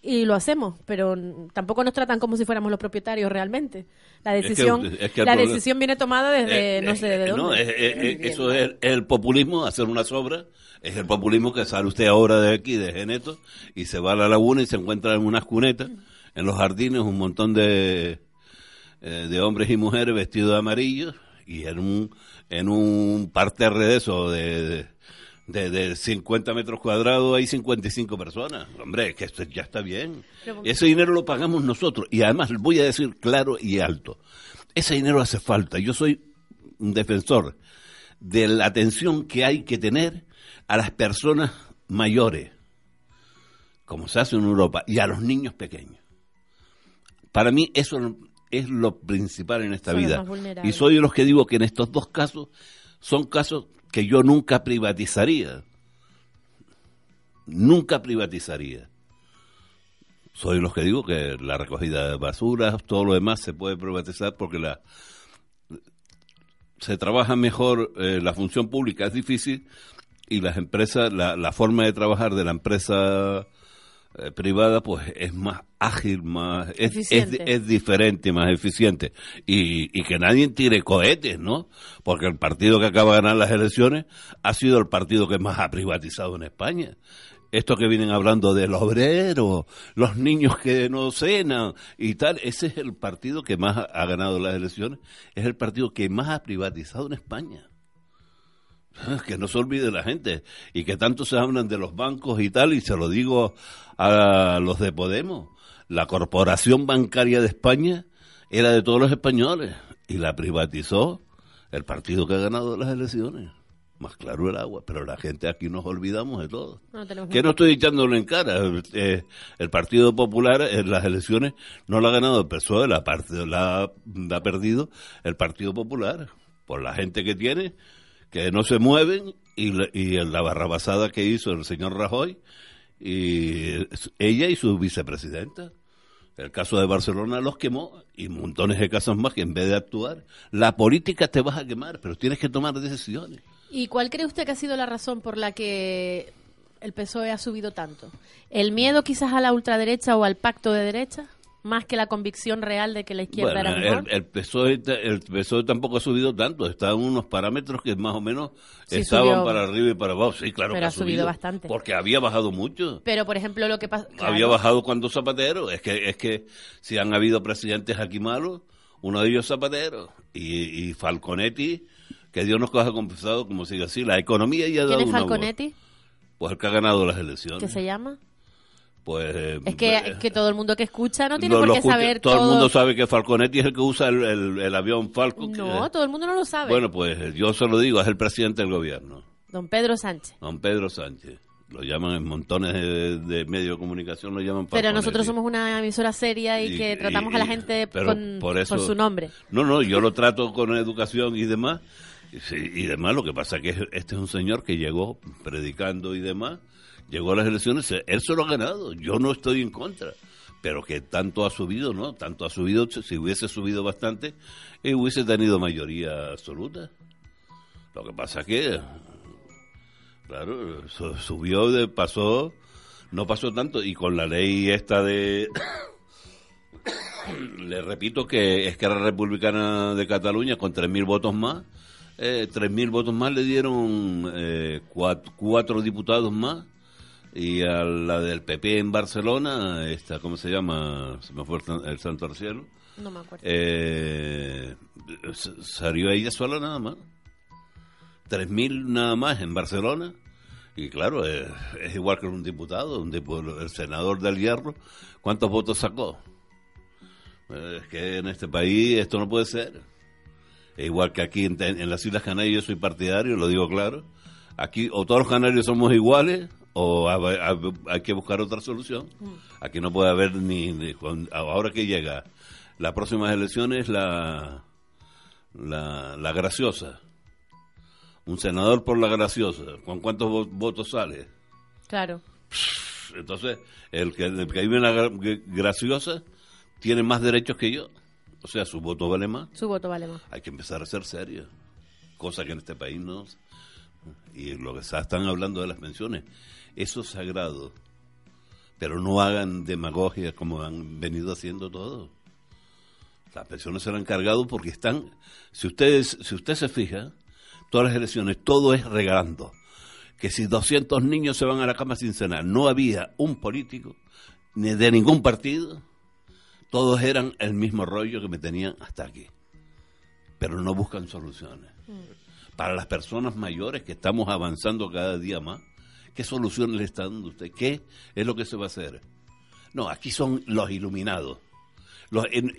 y lo hacemos pero tampoco nos tratan como si fuéramos los propietarios realmente. La decisión es que el la problema- decisión viene tomada desde Eh, no sé de eh, dónde. no, eso es el, el populismo, hacer unas obras. Es el populismo que sale usted ahora de aquí, de Geneto, y se va a la laguna y se encuentra en unas cunetas, en los jardines, un montón de, eh, de hombres y mujeres vestidos de amarillo, y en un, en un parterre de eso, de, de, de 50 metros cuadrados, hay 55 personas. Hombre, que esto ya está bien. Pero- Ese dinero lo pagamos nosotros. Y además, voy a decir claro y alto, ese dinero hace falta. Yo soy un defensor de la atención que hay que tener a las personas mayores, como se hace en Europa, y a los niños pequeños. Para mí eso es lo principal en esta vida. Y soy de los que digo que en estos dos casos son casos que yo nunca privatizaría. Nunca privatizaría. Soy de los que digo que la recogida de basuras, todo lo demás se puede privatizar porque la se trabaja mejor, eh, la función pública es difícil y las empresas, la, la forma de trabajar de la empresa eh, privada pues es más ágil, más es, es, diferente, más eficiente y, y, que nadie tire cohetes, ¿no? Porque el partido que acaba de ganar las elecciones ha sido el partido que más ha privatizado en España. Esto que vienen hablando del obrero, los niños que no cenan y tal, ese es el partido que más ha ganado las elecciones, es el partido que más ha privatizado en España. Que no se olvide la gente y que tanto se hablan de los bancos y tal, y se lo digo a los de Podemos. La corporación bancaria de España era de todos los españoles y la privatizó el partido que ha ganado las elecciones. Más claro el agua, pero la gente aquí nos olvidamos de todo. que no estoy echándolo en cara. Eh, el Partido Popular en las elecciones no lo ha ganado el PSOE, la, la, la ha perdido el Partido Popular por la gente que tiene que no se mueven y, y la barrabasada que hizo el señor Rajoy y ella y su vicepresidenta. El caso de Barcelona los quemó y montones de casos más que en vez de actuar, la política te vas a quemar, pero tienes que tomar decisiones. ¿Y cuál cree usted que ha sido la razón por la que el PSOE ha subido tanto? ¿El miedo quizás a la ultraderecha o al pacto de derecha? Más que la convicción real de que la izquierda era mejor? El, el, PSOE, el PSOE tampoco ha subido tanto, está en unos parámetros que más o menos estaban para arriba y para abajo. Sí, claro pero ha subido, bastante. Porque había bajado mucho. Pero, por ejemplo, lo que pasa... Había bajado cuando Zapatero. Es que, es que si han habido presidentes aquí malos, uno de ellos Zapatero y, y Falconetti, que Dios nos coja compensado, como sigue así. La economía ya ha dado ¿Quién es Falconetti? Pues el que ha ganado las elecciones. ¿Qué se llama? Pues, eh, es que, eh, que, todo el mundo que escucha no tiene por qué saber todo. Todo el mundo sabe que Falconetti es el que usa el, el, avión Falcon. No, todo el mundo no lo sabe. Bueno, pues yo se lo digo, es el presidente del gobierno. Don Pedro Sánchez. Don Pedro Sánchez. Lo llaman en montones de, medios de comunicación, lo llaman Pero nosotros somos una emisora seria y, que tratamos a la gente con, por, su nombre. No, no, yo lo trato con educación y demás. y demás, lo que pasa es que este es un señor que llegó predicando y demás llegó a las elecciones, él se lo ha ganado, yo no estoy en contra, pero que tanto ha subido, ¿no? Tanto ha subido, si hubiese subido bastante, él hubiese tenido mayoría absoluta. Lo que pasa que, claro, subió, pasó, no pasó tanto, y con la ley esta de... Le repito que es que la Republicana de Cataluña, con 3.000 votos más, eh, 3.000 votos más le dieron eh, cuatro diputados más y a la del PP en Barcelona, esta, ¿cómo se llama? Se me fue el, Santo al Cielo. No me acuerdo. Eh, salió ella sola nada más. Tres mil nada más en Barcelona. Y claro, es, igual que un diputado, un el senador del Hierro. ¿Cuántos votos sacó? Es que en este país esto no puede ser. igual que aquí en, en las Islas Canarias yo soy partidario, lo digo claro. Aquí o todos los canarios somos iguales o hay que buscar otra solución. Mm. Aquí no puede haber ni, ahora que llega las próximas elecciones la, la, la graciosa. Un senador por la graciosa. ¿Con cuántos votos sale? Claro. Entonces, el que, el que vive en la graciosa tiene más derechos que yo. O sea, su voto vale más. Su voto vale más. Hay que empezar a ser serio. Cosa que en este país no. Y lo que están hablando de las pensiones eso es sagrado. Pero no hagan demagogia como han venido haciendo todos. Las pensiones han cargado porque están, si ustedes, si usted se fija, todas las elecciones, todo es regalando. Que si 200 niños se van a la cama sin cenar, no había un político, ni de ningún partido, todos eran el mismo rollo que me tenían hasta aquí. Pero no buscan soluciones. Mm. Para las personas mayores que estamos avanzando cada día más, ¿Qué soluciones le está dando usted? ¿Qué es lo que se va a hacer? No, aquí son los iluminados.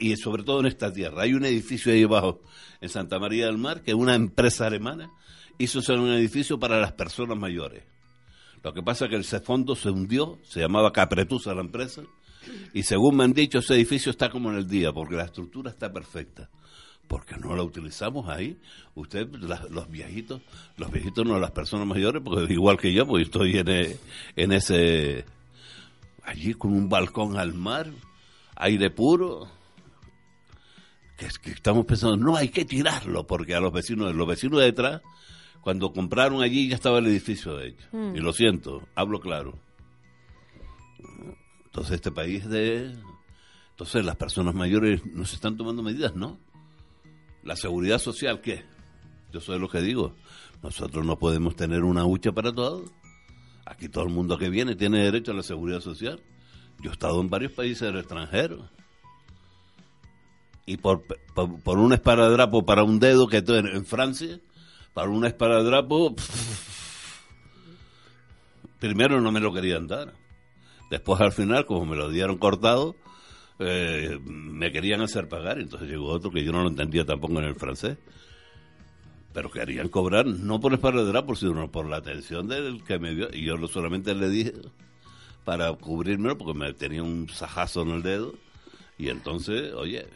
y sobre todo en esta tierra. Hay un edificio ahí abajo, en Santa María del Mar, que una empresa alemana hizo ser un edificio para las personas mayores. Lo que pasa es que ese fondo se hundió, se llamaba Capretusa la empresa, y según me han dicho, ese edificio está como en el día, porque la estructura está perfecta. Porque no la utilizamos ahí. Usted, los viejitos, los viejitos no las personas mayores, porque igual que yo, porque estoy en, e, en ese, allí con un balcón al mar, aire puro, que estamos pensando, no hay que tirarlo, porque a los vecinos, los vecinos de detrás, cuando compraron allí ya estaba el edificio de ellos. Mm. Y lo siento, hablo claro. Entonces este país de... Entonces las personas mayores no se están tomando medidas, ¿no? La seguridad social, ¿qué? Yo soy lo que digo. Nosotros no podemos tener una hucha para todos. Aquí todo el mundo que viene tiene derecho a la seguridad social. Yo he estado en varios países del extranjero. Y por, por, un esparadrapo para un dedo que en, en Francia, para un esparadrapo, primero no me lo querían dar. Después al final, como me lo dieron cortado, eh, me querían hacer pagar. Entonces llegó otro que yo no lo entendía tampoco en el francés. Pero querían cobrar no por esparadrapo, sino por la atención del que me dio. Y yo solamente le dije para cubrirme porque me tenía un sajazo en el dedo. Y entonces, oye,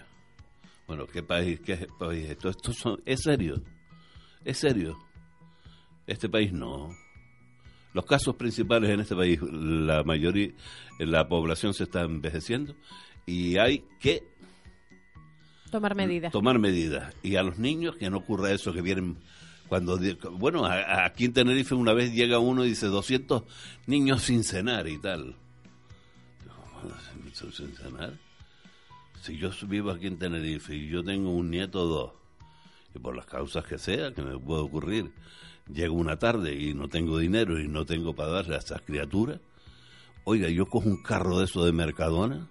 bueno, ¿qué país? Qué país? Esto, esto es serio. Es serio. Este país no. Los casos principales en este país, la mayoría, la población se está envejeciendo y hay que tomar medidas. Tomar medidas. Y a los niños que no ocurra eso, que vienen cuando bueno, aquí en Tenerife una vez llega uno y dice 200 niños sin cenar y tal. ¿Sin cenar? Si yo vivo aquí en Tenerife y yo tengo un nieto o dos, y por las causas que sea, que me puede ocurrir, llego una tarde y no tengo dinero y no tengo para darle a esas criaturas, oiga, yo cojo un carro de eso de Mercadona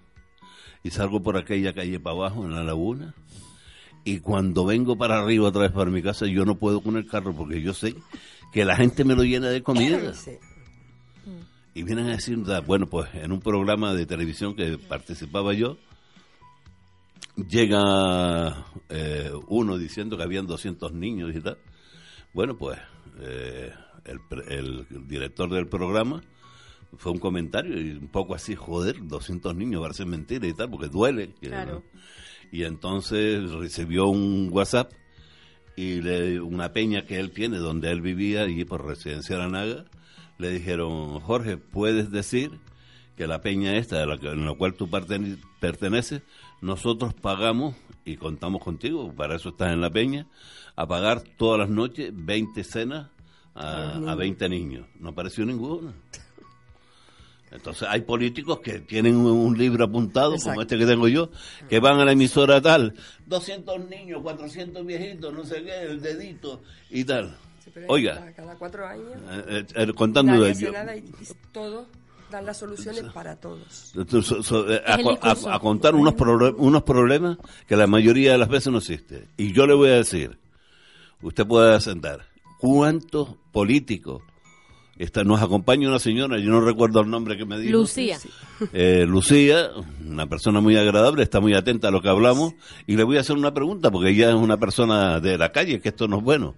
y salgo por aquella calle para abajo en la laguna y cuando vengo para arriba otra vez para mi casa yo no puedo con el carro porque yo sé que la gente me lo llena de comida. Y vienen a decir, bueno, pues en un programa de televisión que participaba yo, llega eh, uno diciendo que habían 200 niños y tal. Bueno, pues eh, el, director del programa fue un comentario y un poco así, joder, 200 niños, parece mentira y tal, porque duele. Y entonces recibió un WhatsApp y le, una peña que él tiene donde él vivía y por residencia de Naga, le dijeron, Jorge, ¿puedes decir que la peña esta de la, en la cual tú perteneces nosotros pagamos, y contamos contigo, para eso estás en la peña, a pagar todas las noches 20 cenas a, 20 niños. No apareció ninguno. Entonces hay políticos que tienen un, libro apuntado, como este que tengo yo, que van a la emisora tal, 200 niños, 400 viejitos, no sé qué, el dedito y tal. Oiga, cada cuatro años, eh, eh, eh, contando de ello. todo dan las soluciones para todos. Eh, a, contar unos, unos problemas que la mayoría de las veces no existen. Y yo le voy a decir, usted puede sentar, ¿cuántos políticos? Esta, nos acompaña una señora, yo no recuerdo el nombre que me dijo. Lucía. Eh, Lucía, una persona muy agradable, está muy atenta a lo que hablamos. Y le voy a hacer una pregunta, porque ella es una persona de la calle, que esto no es bueno.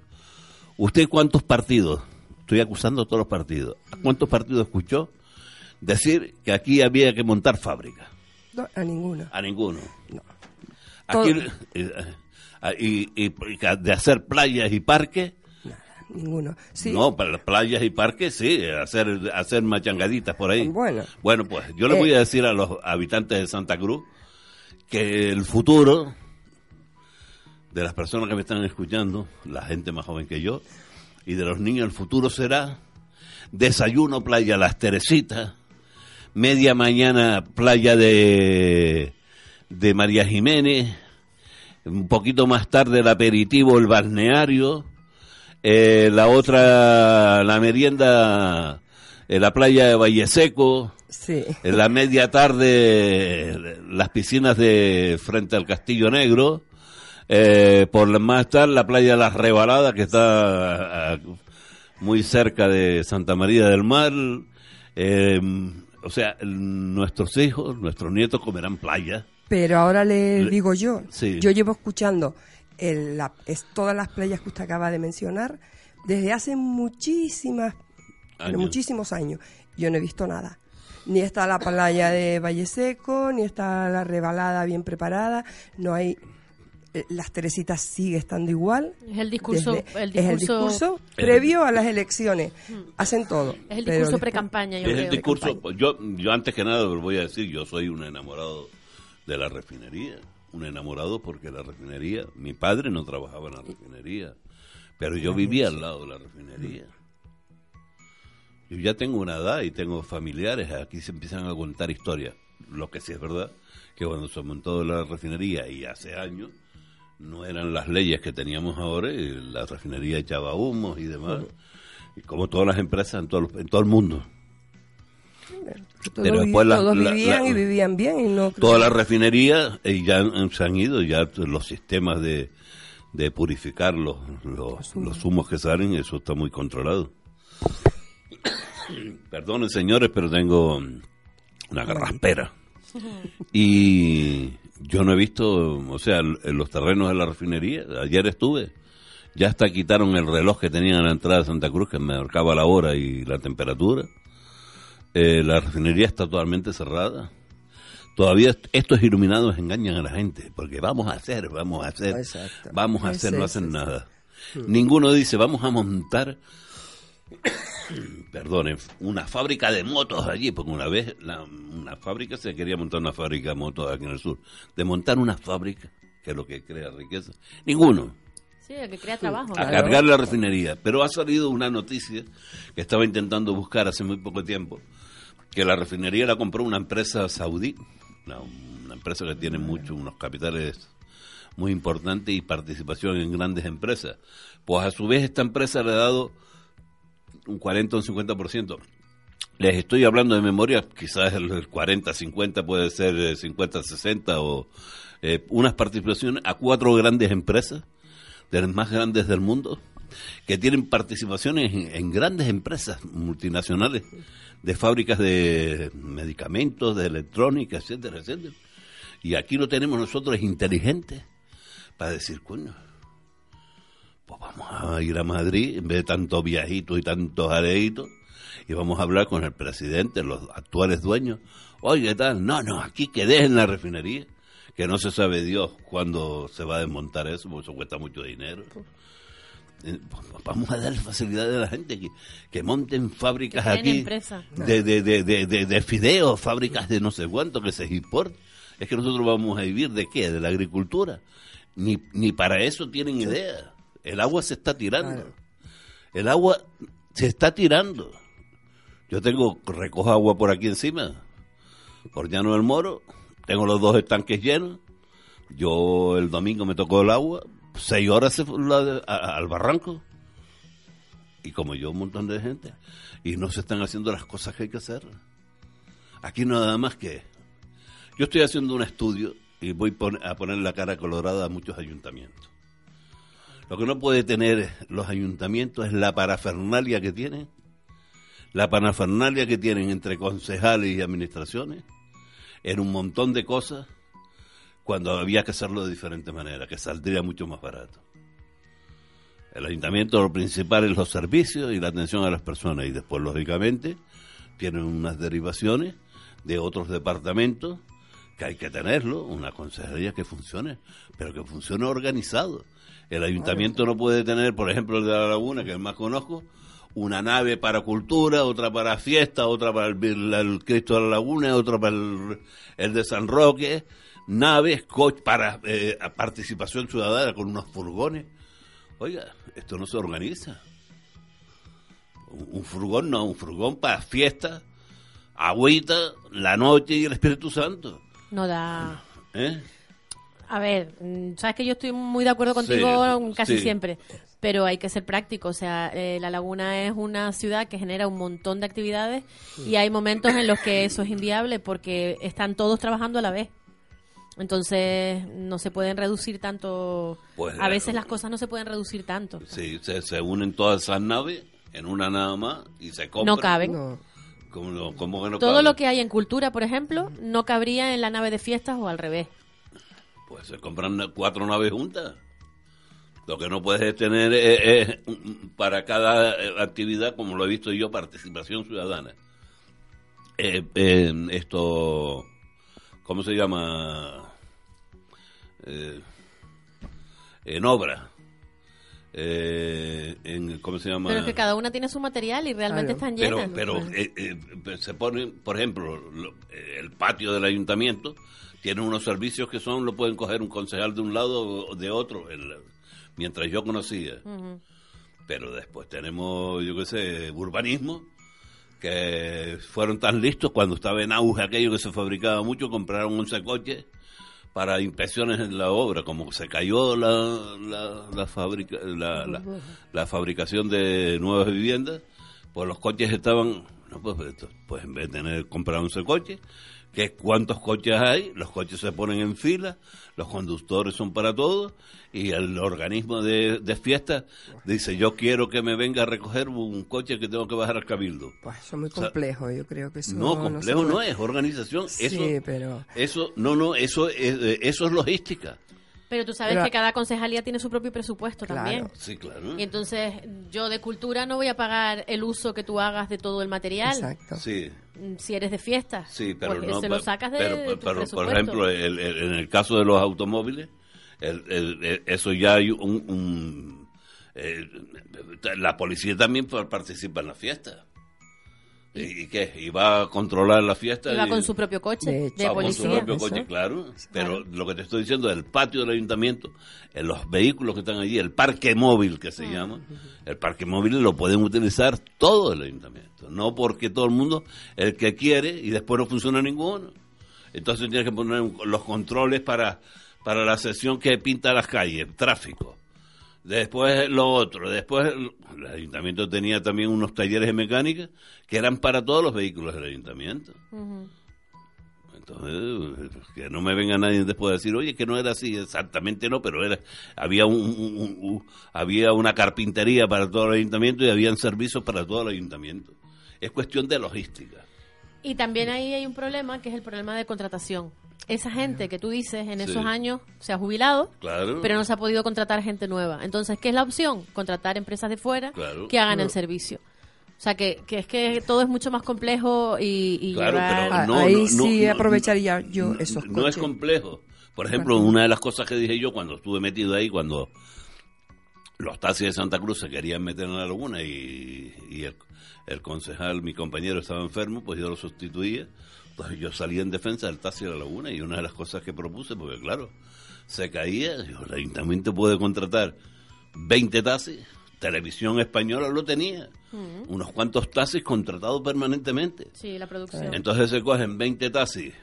¿Usted cuántos partidos? Estoy acusando a todos los partidos. ¿Cuántos partidos escuchó decir que aquí había que montar fábrica. a ninguno. A ninguno. Aquí, eh, eh, y, de hacer playas y parques. Ninguno. No, para las playas y parques sí, hacer, hacer machangaditas por ahí. Bueno. Bueno, pues yo le voy a eh. decir a los habitantes de Santa Cruz que el futuro de las personas que me están escuchando, la gente más joven que yo, y de los niños, el futuro será desayuno playa Las Teresitas, media mañana playa de, de María Jiménez, un poquito más tarde el aperitivo, el balneario, eh, la otra, la merienda, en la playa de Valle Seco, en la media tarde las piscinas de frente al Castillo Negro, eh, por más tarde la playa de las Rebaladas que está muy cerca de Santa María del Mar, eh, o sea, nuestros hijos, nuestros nietos comerán playa. Pero ahora le digo yo, yo llevo escuchando todas las playas que usted acaba de mencionar desde hace muchísimas muchísimos años. Yo no he visto nada. Ni está la playa de Valle Seco, ni está la rebalada bien preparada. No hay eh, las Teresitas sigue estando igual. Es el discurso, el discurso, es el discurso previo a las elecciones. Mm. Hacen todo. Es el discurso pre-campaña. Es el discurso, yo, yo antes que nada lo voy a decir, yo soy un enamorado de la refinería. Un enamorado porque la refinería, mi padre no trabajaba en la refinería, pero yo vivía al lado de la refinería. Yo ya tengo una edad y tengo familiares, aquí se empiezan a contar historias. Lo que sí es verdad, que cuando se montó la refinería y hace años, no eran las leyes que teníamos ahora, y la refinería echaba humos y demás, y como todas las empresas en todo, en todo el mundo. Pero después todos vivían y vivían bien. Y no todas las refinerías eh, ya se han ido, ya los sistemas de, de purificar los, los, humos que salen, eso está muy controlado. Perdonen señores, pero tengo una garraspera. Y yo no he visto, o sea, en los terrenos de la refinería, ayer estuve, ya hasta quitaron el reloj que tenían en la entrada de Santa Cruz, que me marcaba la hora y la temperatura. Eh, la refinería está totalmente cerrada. Todavía estos iluminados engañan a la gente, porque vamos a hacer, vamos a hacer, vamos a hacer, no hacen nada. Ninguno dice, vamos a montar perdone, una fábrica de motos allí, porque una vez una fábrica se quería montar una fábrica de motos aquí en el sur. De montar una fábrica, que es lo que crea riqueza, ninguno. Sí, que crea trabajo. A cargar la refinería. Pero ha salido una noticia que estaba intentando buscar hace muy poco tiempo, que la refinería la compró una empresa saudí, una, empresa que tiene muchos, unos capitales muy importantes y participación en grandes empresas. Pues a su vez esta empresa le ha dado un 40 o un 50%. Les estoy hablando de memoria, quizás el 40, 50 puede ser 50, eh, 60 o eh, unas participaciones a cuatro grandes empresas, de las más grandes del mundo, que tienen participaciones en, grandes empresas multinacionales de fábricas de medicamentos, de electrónica, etcétera, etcétera. Y aquí lo tenemos nosotros inteligentes para decir, coño, pues vamos a ir a Madrid en vez de tantos viajitos y tantos areitos y vamos a hablar con el presidente, los actuales dueños. Oye, ¿qué tal? No, no, aquí que dejen la refinería, que no se sabe Dios cuándo se va a desmontar eso, porque eso cuesta mucho dinero. Eh, vamos a dar facilidades a la gente que, que monten fábricas aquí de, de, de, de, de fideos, fábricas de no sé cuánto que se importen. Es que nosotros vamos a vivir de qué? De la agricultura. Ni, ni para eso tienen idea. El agua se está tirando. El agua se está tirando. Yo tengo, recojo agua por aquí encima, por Llano del Moro, tengo los dos estanques llenos. Yo el domingo me tocó el agua, seis horas se al barranco. Y como yo, un montón de gente. Y no se están haciendo las cosas que hay que hacer. Aquí nada más que. Yo estoy haciendo un estudio y voy a poner la cara colorada a muchos ayuntamientos. Lo que no puede tener los ayuntamientos es la parafernalia que tienen, la parafernalia que tienen entre concejales y administraciones, en un montón de cosas, cuando había que hacerlo de diferente manera, que saldría mucho más barato. El ayuntamiento lo principal es los servicios y la atención a las personas y después, lógicamente, tienen unas derivaciones de otros departamentos que hay que tenerlo, una consejería que funcione, pero que funcione organizado el ayuntamiento no puede tener, por ejemplo, el de la Laguna, que es más conozco, una nave para cultura, otra para fiesta, otra para el, Cristo de la Laguna, otra para el, de San Roque, naves, coche para eh, participación ciudadana con unos furgones. Oiga, esto no se organiza. Un, furgón no, un furgón para fiesta, agüita, la noche y el Espíritu Santo. No da. ¿Eh? A ver, mm, sabes que yo estoy muy de acuerdo contigo casi siempre, pero hay que ser práctico. O sea, eh, La Laguna es una ciudad que genera un montón de actividades y hay momentos en los que eso es inviable porque están todos trabajando a la vez. Entonces, no se pueden reducir tanto. Pues, a veces las cosas no se pueden reducir tanto. Sí, se, unen todas esas naves en una nada más y se compran. No caben. Todo lo que hay en cultura, por ejemplo, no cabría en la nave de fiestas o al revés. Pues se compran cuatro naves juntas. Lo que no puedes tener es, para cada eh, actividad, como lo he visto yo, participación ciudadana. Eh, eh, esto, ¿cómo se llama? Eh, en obra. Eh, en, ¿Cómo se llama? Pero es que cada una tiene su material y realmente están Pero, llenas. pero eh, eh, se pone, por ejemplo, lo- eh, el patio del ayuntamiento tiene unos servicios que son, lo pueden coger un concejal de un lado o de otro, el- mientras yo conocía. Pero después tenemos, yo qué sé, urbanismo, que fueron tan listos cuando estaba en auge aquello que se fabricaba mucho, compraron 11 coches para inspecciones en la obra, como se cayó la, la, la, fábrica, la, la, fabricación de nuevas viviendas, pues los coches estaban, no, pues, esto, pues en vez de tener, comprar 11 coches, que cuántos coches hay, los coches se ponen en fila, los conductores son para todos, y el organismo de, de fiesta dice, yo quiero que me venga a recoger un coche que tengo que bajar al cabildo. Pues eso es muy O sea, complejo, yo creo que eso No, complejo no, puede- es organización, Sí, eso, pero eso, no, no, eso es, eh, eso es logística. Pero tú sabes Pero- que cada concejalía tiene su propio presupuesto Claro. también. Sí, claro. Y entonces yo de cultura no voy a pagar el uso que tú hagas de todo el material. exacto. Sí, Si eres de fiesta. sí, pero porque no. se lo pero- sacas de, pero- de tu pero, por ejemplo, el- el- en el caso de los automóviles, el- el- el- eso ya hay un... un- eh, la policía también pa- participa en la fiesta. ¿Y, y qué? ¿Y va a controlar la fiesta? Y- con su propio coche De de, con su propio coche, claro. Pero Claro. lo que te estoy diciendo, el patio del ayuntamiento, en los vehículos que están allí, el parque móvil que se Ah. llama, el parque móvil lo pueden utilizar todo el ayuntamiento. No porque todo el mundo, el que quiere, y después no funciona ninguno. Entonces tienes que poner los controles para, para la sesión que pinta las calles, tráfico. Después lo otro, después el ayuntamiento tenía también unos talleres de mecánica que eran para todos los vehículos del ayuntamiento. Entonces, que no me venga nadie después a decir, oye, que no era así, exactamente no, pero era había un, un- un- un- había una carpintería para todo el ayuntamiento y habían servicios para todo el ayuntamiento. Es cuestión de logística. Y también ahí hay un problema que es el problema de contratación. Esa gente que tú dices en Sí. esos años se ha jubilado, Claro. pero no se ha podido contratar gente nueva. Entonces, ¿qué es la opción? Contratar empresas de fuera Claro. que hagan el servicio. O sea, que, que es que todo es mucho más complejo y, y Claro, llevar- pero Ah, no, ahí no, no, sí no, aprovecharía yo esos No es complejo. Por ejemplo, una de las cosas que dije yo cuando estuve metido ahí, cuando los taxis de Santa Cruz se querían meter en la laguna y, y el, el concejal, mi compañero, estaba enfermo, pues yo lo sustituía. Entonces yo salía en defensa del taxi de la laguna y una de las cosas que propuse, porque claro, se caía, el ayuntamiento puede contratar 20 taxis, televisión española lo tenía, unos cuantos taxis contratados permanentemente. Sí, la producción. Entonces se cogen 20 taxis,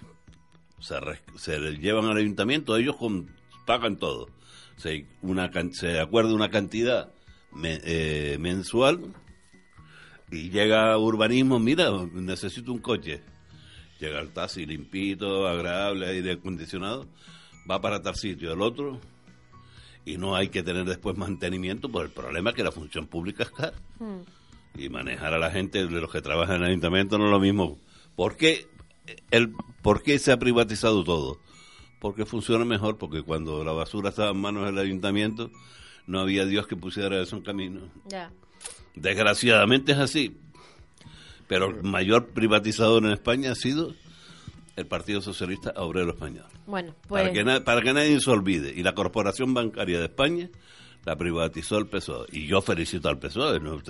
se, se le llevan al ayuntamiento, ellos con- pagan todo. Se, una, se acuerda una cantidad me- eh, mensual y llega urbanismo, mira, necesito un coche. Llega el taxi limpito, agradable, aire acondicionado, va para tal sitio, el otro, y no hay que tener después mantenimiento por el problema que la función pública es cara Hmm. y manejar a la gente de los que trabajan en el ayuntamiento no es lo mismo. ¿Por qué, el, ¿Por qué se ha privatizado todo? Porque funciona mejor, porque cuando la basura estaba en manos del ayuntamiento, no había Dios que pusiera eso en camino. Ya. Desgraciadamente es así. Pero el mayor privatizador en España ha sido el Partido Socialista Obrero Español. Bueno, pues Para, que na- para que nadie se olvide. Y la Corporación Bancaria de España la privatizó el PSOE. Y yo felicito al PSOE. ¿no?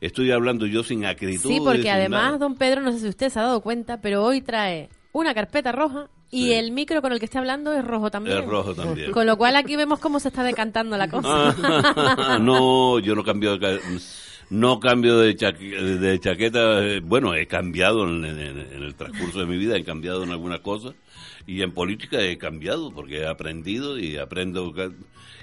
Estoy hablando yo sin acritud. sí, porque además nada. don Pedro, no sé si usted se ha dado cuenta, pero hoy trae una carpeta roja y Sí. el micro con el que está hablando es rojo también. Es rojo también. Con lo cual aquí vemos cómo se está decantando la cosa. No, yo no cambio de, no cambio de, chaque- de chaqueta. eh, Bueno, he cambiado en, en- en el transcurso de mi vida, he cambiado en algunas cosas. Y en política he cambiado porque he aprendido y aprendo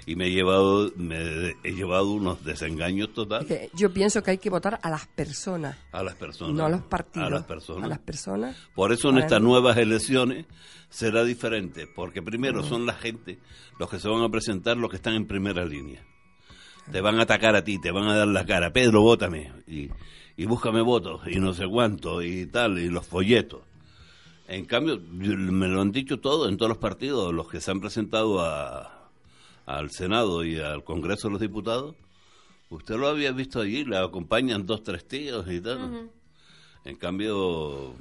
y me he llevado me he llevado unos desengaños Es totales que yo pienso que hay que votar a las personas, a las personas. no a los partidos. A las personas. A las personas. Por eso en estas nuevas elecciones será diferente, porque primero son la gente los que se van a presentar, los que están en primera línea. Te van a atacar a ti, te van a dar la cara, Pedro, vótame, y, y búscame votos, y no sé cuánto, y tal, y los folletos. En cambio, me lo han dicho todo en todos los partidos, los que se han presentado a, al Senado y al Congreso de los Diputados, Usted lo había visto allí, le acompañan dos, tres tíos y tal. En cambio,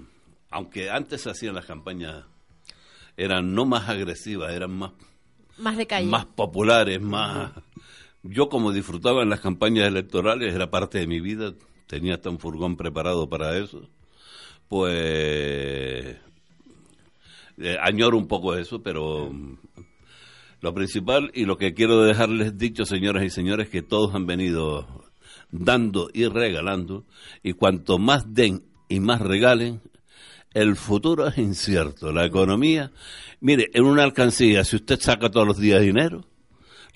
aunque antes se hacían las campañas, eran no más agresivas, eran más, Más de calle. más populares, más... Yo como disfrutaba en las campañas electorales, era parte de mi vida, tenía hasta un furgón preparado para eso, pues eh, añoro un poco eso, pero lo principal y lo que quiero dejarles dicho, señoras y señores, que todos han venido dando y regalando, y cuanto más den y más regalen, el futuro es incierto. La economía, mire, en una alcancía, si usted saca todos los días dinero,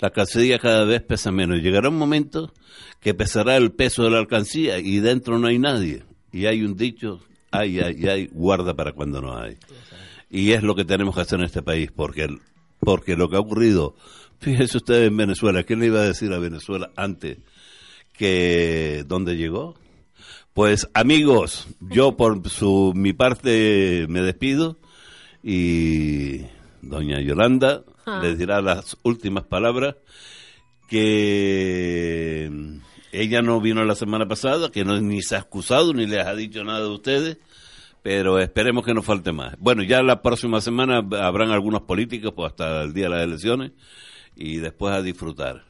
la alcancía cada vez pesa menos. Llegará un momento que pesará el peso de la alcancía y dentro no hay nadie. Y hay un dicho, hay, hay, hay, guarda para cuando no hay. Y es lo que tenemos que hacer en este país, porque, porque lo que ha ocurrido, fíjese usted en Venezuela, ¿qué le iba a decir a Venezuela antes que dónde llegó? Pues amigos, yo por su, mi parte me despido y doña Yolanda Ah. les dirá las últimas palabras que ella no vino la semana pasada, que no ni se ha excusado ni les ha dicho nada de ustedes, pero esperemos que no falte más. Bueno, ya la próxima semana habrán algunos políticos pues hasta el día de las elecciones y después a disfrutar.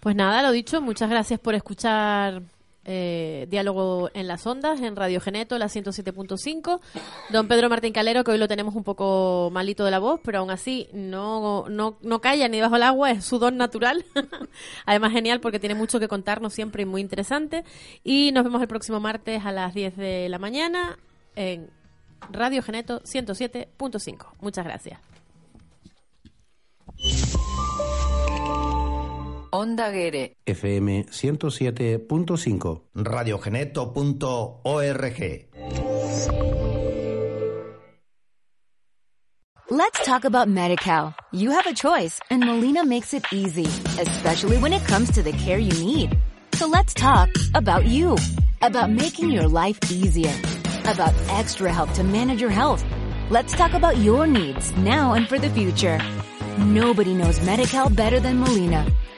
Pues nada, lo dicho, muchas gracias por escuchar eh, Diálogo en las Ondas, en Radio Geneto, la 107.5. Don Pedro Martín Calero, que hoy lo tenemos un poco malito de la voz, pero aún así no, no, no calla ni bajo el agua, es su don natural. Además, genial porque tiene mucho que contarnos siempre y muy interesante. Y nos vemos el próximo martes a las 10 de la mañana en Radio Geneto 107.5. Muchas gracias. Onda Guere. FM 107.5. Radiogeneto.org. Let's talk about MediCal. You have a choice and Molina makes it easy, especially when it comes to the care you need. So let's talk about you, about making your life easier, about extra help to manage your health. Let's talk about your needs now and for the future. Nobody knows MediCal better than Molina.